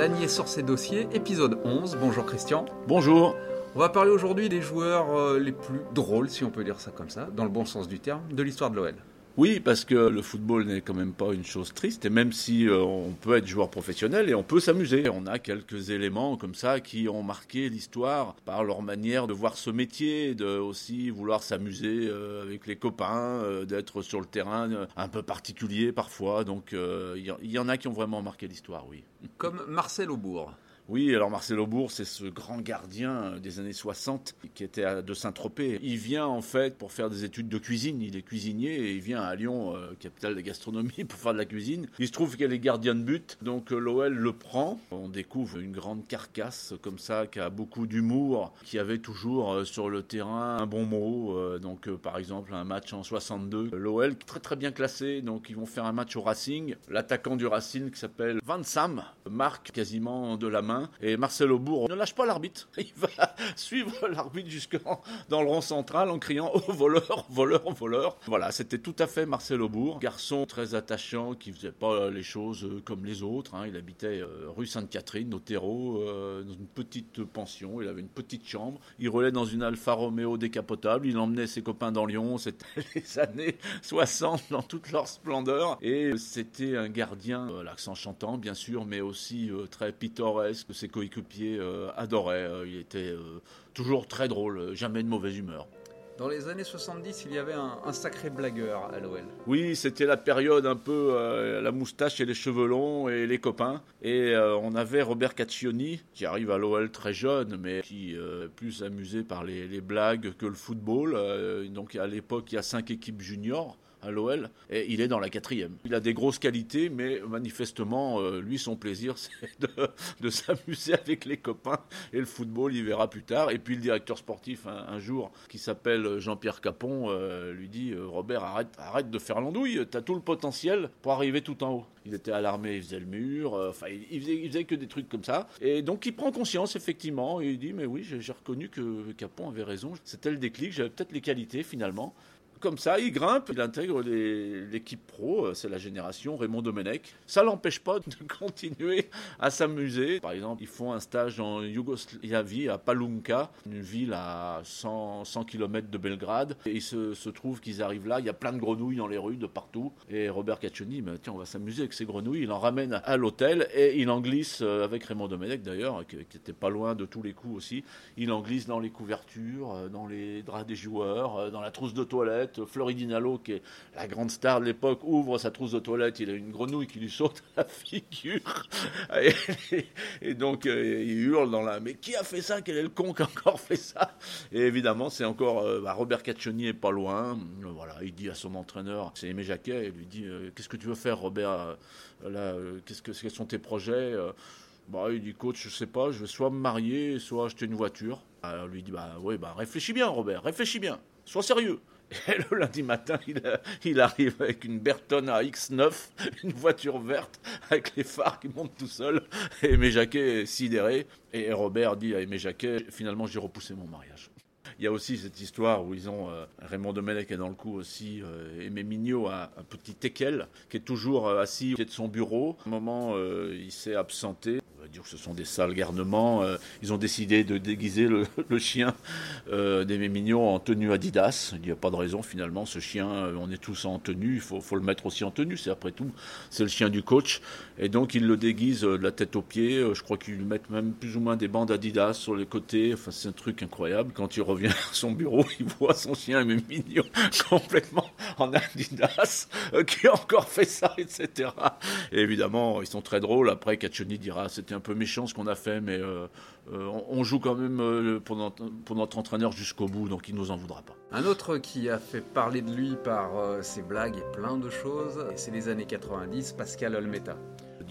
Lanier sort ses dossiers, épisode 11. Bonjour Christian. Bonjour. On va parler aujourd'hui des joueurs euh, les plus drôles, si on peut dire ça comme ça, dans le bon sens du terme, de l'histoire de l'OL. Oui, parce que le football n'est quand même pas une chose triste, et même si euh, on peut être joueur professionnel et on peut s'amuser, on a quelques éléments comme ça qui ont marqué l'histoire par leur manière de voir ce métier, de aussi vouloir s'amuser euh, avec les copains, euh, d'être sur le terrain un peu particulier parfois. Donc il y, y, en a qui ont vraiment marqué l'histoire, oui. Comme Marcel Aubourg. Oui, alors Marcel Aubourg, c'est ce grand gardien des années 60 qui était de Saint-Tropez. Il vient en fait pour faire des études de cuisine. Il est cuisinier et il vient à Lyon, euh, capitale de la gastronomie, pour faire de la cuisine. Il se trouve qu'elle est gardien de but, donc euh, l'OL le prend. On découvre une grande carcasse comme ça qui a beaucoup d'humour, qui avait toujours euh, sur le terrain un bon mot. donc par exemple un match en 62, l'OL très très bien classé. Donc ils vont faire un match au Racing. L'attaquant du Racing qui s'appelle Van Sam marque quasiment de la main et Marcel Aubourg ne lâche pas l'arbitre. Il va suivre l'arbitre jusque dans le rond central en criant Oh voleur, voleur, voleur. Voilà, c'était tout à fait Marcel Aubourg. Garçon très attachant qui faisait pas les choses euh, comme les autres. Hein. Il habitait euh, rue Sainte-Catherine, au terreau, euh, dans une petite pension. Il avait une petite chambre. Il roulait dans une Alfa Romeo décapotable. Il emmenait ses copains dans Lyon. C'était les années 60 dans toute leur splendeur. Et c'était un gardien, l'accent chantant bien sûr, mais aussi très pittoresque que ses coéquipiers euh, adoraient. Euh, il était euh, toujours très drôle, jamais de mauvaise humeur. Dans les années 70, il y avait un, sacré blagueur à l'OL. Oui, c'était la période un peu la moustache et les cheveux longs et les copains. Et on avait Robert Caccioni, qui arrive à l'OL très jeune, mais qui est plus amusé par les, les, blagues que le football. donc à l'époque, il y a cinq équipes juniors à l'OL, et il est dans la quatrième. Il a des grosses qualités, mais manifestement, euh, lui, son plaisir, c'est de, s'amuser avec les copains, et le football, il verra plus tard. Et puis le directeur sportif, un, jour, qui s'appelle Jean-Pierre Capon, euh, lui dit, euh, Robert, arrête, arrête de faire l'andouille, t'as tout le potentiel pour arriver tout en haut. Il était à l'armée, il faisait le mur, enfin, il, faisait, il, faisait, que des trucs comme ça. Et donc, il prend conscience, effectivement, et il dit, mais oui, j'ai reconnu que Capon avait raison, c'était le déclic, j'avais peut-être les qualités, finalement comme ça, il grimpe, il intègre l'équipe pro, euh, c'est la génération Raymond Domenech. Ça l'empêche pas de continuer à s'amuser. Par exemple, ils font un stage en Yougoslavie, à Palunka, une ville à 100, 100 km de Belgrade. Et il se, trouve qu'ils arrivent là, il y a plein de grenouilles dans les rues de partout. Et Robert Caccioni, mais tiens, on va s'amuser avec ces grenouilles. Il en ramène à l'hôtel et il en glisse euh, avec Raymond Domenech d'ailleurs, qui, était pas loin de tous les coups aussi. Il en glisse dans les couvertures, euh, dans les draps des joueurs, dans la trousse de toilette Floridinalo, qui est la grande star de l'époque, ouvre sa trousse de toilette, il a une grenouille qui lui saute à la figure. Et, donc, euh, il hurle dans la. Mais qui a fait ça? Quel est le con qui a encore fait ça? Et évidemment, c'est encore. Euh, bah, Robert Caccioni est pas loin. Voilà, il dit à son entraîneur, c'est Aimé Jacquet, il lui dit euh, Qu'est-ce que tu veux faire, Robert là, qu'est-ce que, Quels sont tes projets bah, il dit, coach, je sais pas, je vais soit me marier, soit acheter une voiture. Alors lui dit, bah oui, bah réfléchis bien, Robert, réfléchis bien, sois sérieux. Et le lundi matin, il, arrive avec une Berton à X9, une voiture verte avec les phares qui montent tout seul. Et Aimé Jacquet est sidéré. Et Robert dit à Aimé Jacquet finalement, j'ai repoussé mon mariage. Il y a aussi cette histoire où ils ont euh, Raymond Domenech est dans le coup aussi, euh, Aimé Mignot a un petit teckel qui est toujours euh, assis au pied de son bureau. Un moment, il s'est absenté dire que ce sont des sales garnements. Euh, ils ont décidé de déguiser le, chien euh, des Mignons en tenue Adidas. Il n'y a pas de raison finalement. Ce chien, euh, on est tous en tenue. Il faut, le mettre aussi en tenue. C'est après tout, c'est le chien du coach. Et donc ils le déguisent de la tête aux pieds. Je crois qu'ils mettent même plus ou moins des bandes Adidas sur les côtés. Enfin, c'est un truc incroyable. Quand il revient à son bureau, il voit son chien Aimé Mignon complètement en Adidas, qui a encore fait ça, etc. Et évidemment, ils sont très drôles. Après, Caccioni dira, c'était c'était un peu méchant ce qu'on a fait, mais on, joue quand même pour notre, entraîneur jusqu'au bout, donc il nous en voudra pas. Un autre qui a fait parler de lui par ses blagues et plein de choses, c'est les années 90, Pascal Olmeta.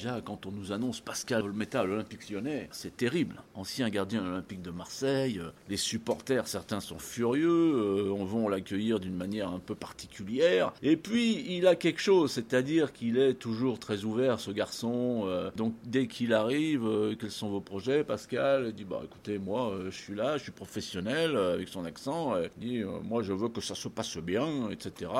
Déjà, quand on nous annonce Pascal Olmeta à l'Olympique lyonnais, c'est terrible. Ancien gardien olympique de Marseille, euh, les supporters, certains sont furieux, euh, on va l'accueillir d'une manière un peu particulière. Et puis, il a quelque chose, c'est-à-dire qu'il est toujours très ouvert, ce garçon. Euh, donc, dès qu'il arrive, quels sont vos projets, Pascal? Dit, bah écoutez, moi, je suis là, je suis professionnel, avec son accent. Il dit, moi, je veux que ça se passe bien, etc.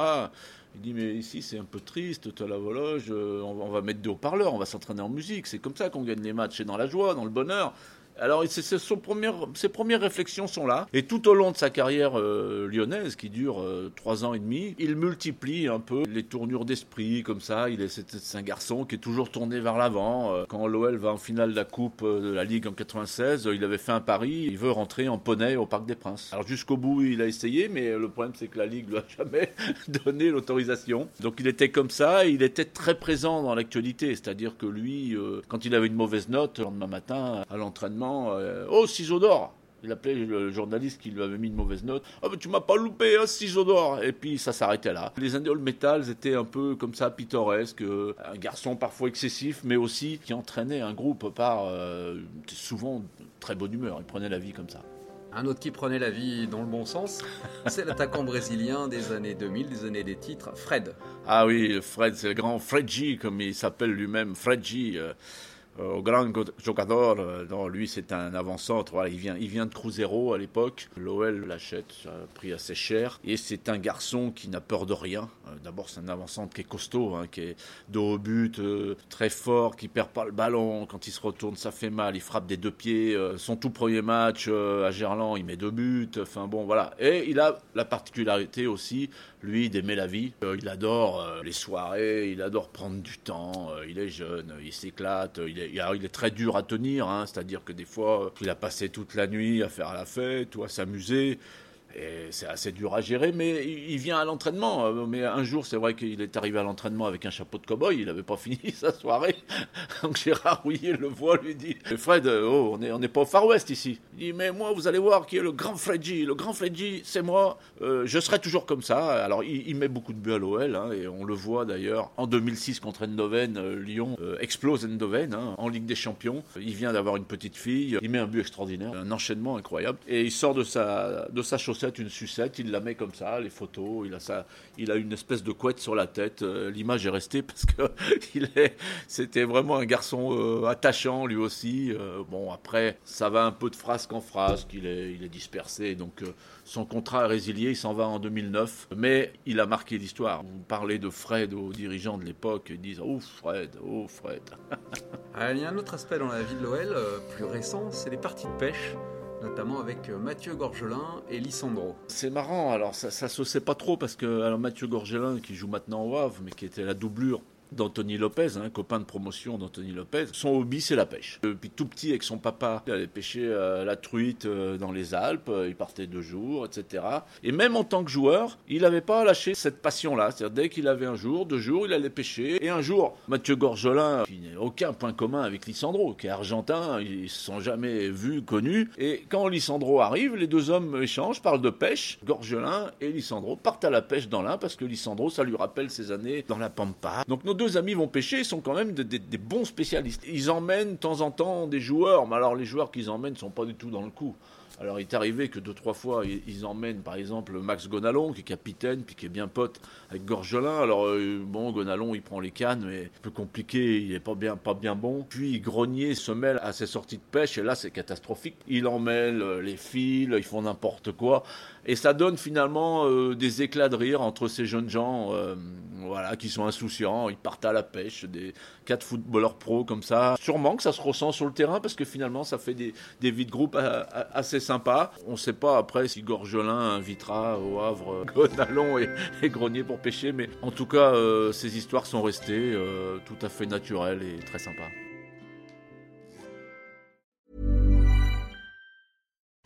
Il dit mais ici c'est un peu triste, tu as la vologe, euh, on va mettre des haut-parleurs, on va s'entraîner en musique, c'est comme ça qu'on gagne les matchs, c'est dans la joie, dans le bonheur. Alors, ses premières réflexions sont là. Et tout au long de sa carrière euh, lyonnaise, qui dure euh, trois ans et demi, il multiplie un peu les tournures d'esprit, comme ça. Il est, c'est, un garçon qui est toujours tourné vers l'avant. Euh, quand l'OL va en finale de la Coupe de la Ligue en 96, il avait fait un pari. Il veut rentrer en poney au Parc des Princes. Alors, jusqu'au bout, il a essayé, mais le problème, c'est que la Ligue lui a jamais donné l'autorisation. Donc, il était comme ça. il était très présent dans l'actualité. C'est-à-dire que lui, quand il avait une mauvaise note, le lendemain matin, à l'entraînement, euh, oh, ciseaux d'or il appelait le journaliste qui lui avait mis une mauvaise note. Ah, mais tu m'as pas loupé, hein, ciseaux d'or Et puis ça s'arrêtait là. Les Indian Metals étaient un peu comme ça, pittoresques. Euh, un garçon parfois excessif, mais aussi qui entraînait un groupe par euh, souvent très bonne humeur. Il prenait la vie comme ça. Un autre qui prenait la vie dans le bon sens, c'est l'attaquant brésilien des années 2000, des années des titres, Fred. Ah oui, Fred, c'est le grand Fredji, comme il s'appelle lui-même, Fredji. Euh, au grand jogador. Euh, lui, c'est un avant-centre. Il vient, il vient de Cruzeiro à l'époque. L'OL l'achète, ça a pris assez cher. Et c'est un garçon qui n'a peur de rien. Euh, d'abord, c'est un avant-centre qui est costaud, hein, qui est de haut but, très fort, qui perd pas le ballon. Quand il se retourne, ça fait mal. Il frappe des deux pieds. son tout premier match à Gerland, il met deux buts. Enfin bon, voilà. Et il a la particularité aussi, lui, d'aimer la vie. il adore les soirées. Il adore prendre du temps. il est jeune. Il s'éclate. Il est il est très dur à tenir, hein, c'est-à-dire que des fois, il a passé toute la nuit à faire la fête ou à s'amuser. Et c'est assez dur à gérer, mais il vient à l'entraînement. Euh, mais un jour, c'est vrai qu'il est arrivé à l'entraînement avec un chapeau de cow-boy. Il n'avait pas fini sa soirée. Donc Gérard Rouillet le voit, lui dit Fred, oh, on n'est pas au Far West ici. Il dit Mais moi, vous allez voir qui est le grand Fredji. Le grand Fredji, c'est moi. Euh, je serai toujours comme ça. Alors, il, met beaucoup de buts à l'OL. Hein, et on le voit d'ailleurs en 2006 contre Endoven. Euh, Lyon explose Endoven hein, en Ligue des Champions. Il vient d'avoir une petite fille. Il met un but extraordinaire. Un enchaînement incroyable. Et il sort de sa, de sa chaussette une sucette, il la met comme ça, les photos, il a ça, il a une espèce de couette sur la tête. Euh, l'image est restée parce que c'était vraiment un garçon euh, attachant lui aussi. Euh, bon après, ça va un peu de phrase qu'en phrase, qu'il est, il est dispersé, donc son contrat est résilié, il s'en va en 2009, mais il a marqué l'histoire. Vous parlez de Fred aux dirigeants de l'époque, ils disent oh Fred, oh Fred. il y a un autre aspect dans la vie de l'OL, plus récent, c'est les parties de pêche notamment avec euh, Mathieu Gorgelin et Lissandro. C'est marrant, alors ça, ça se sait pas trop parce que Mathieu Gorgelin qui joue maintenant au Havre, mais qui était la doublure d'Anthony Lopez, un hein, copain de promotion d'Anthony Lopez. Son hobby, c'est la pêche. Depuis tout petit, avec son papa, il allait pêcher euh, la truite euh, dans les Alpes, euh, il partait deux jours, etc. Et même en tant que joueur, il n'avait pas lâché cette passion-là. C'est-à-dire, dès qu'il avait un jour, deux jours, il allait pêcher. Et un jour, Mathieu Gorgelin, qui n'a aucun point commun avec Lissandro, qui est argentin, ils se sont jamais vus, connus. Et quand Lissandro arrive, les deux hommes échangent, parlent de pêche. Gorgelin et Lissandro partent à la pêche dans l'un parce que Lissandro, ça lui rappelle ses années dans la Pampa. Donc nos deux amis vont pêcher, sont quand même des, bons spécialistes. Ils emmènent de temps en temps des joueurs, mais alors les joueurs qu'ils emmènent sont pas du tout dans le coup. Alors il est arrivé que deux trois fois ils, emmènent par exemple Max Gonalon qui est capitaine puis qui est bien pote avec Gorgelin. Alors euh, bon Gonalon il prend les cannes mais un peu compliqué, il est pas bien pas bien bon. Puis Grenier se mêle à ses sorties de pêche et là c'est catastrophique. Il emmêle euh, les fils, ils font n'importe quoi et ça donne finalement euh, des éclats de rire entre ces jeunes gens voilà qui sont insouciants, ils partent à la pêche, des quatre footballeurs pros comme ça. Sûrement que ça se ressent sur le terrain parce que finalement ça fait des, des vies de groupe assez On ne sait pas après si Gorgelin invitera au Havre Gonalon et, et Grenier pour pêcher, mais en tout cas, euh, ces histoires sont restées euh, tout à fait naturelles et très sympas.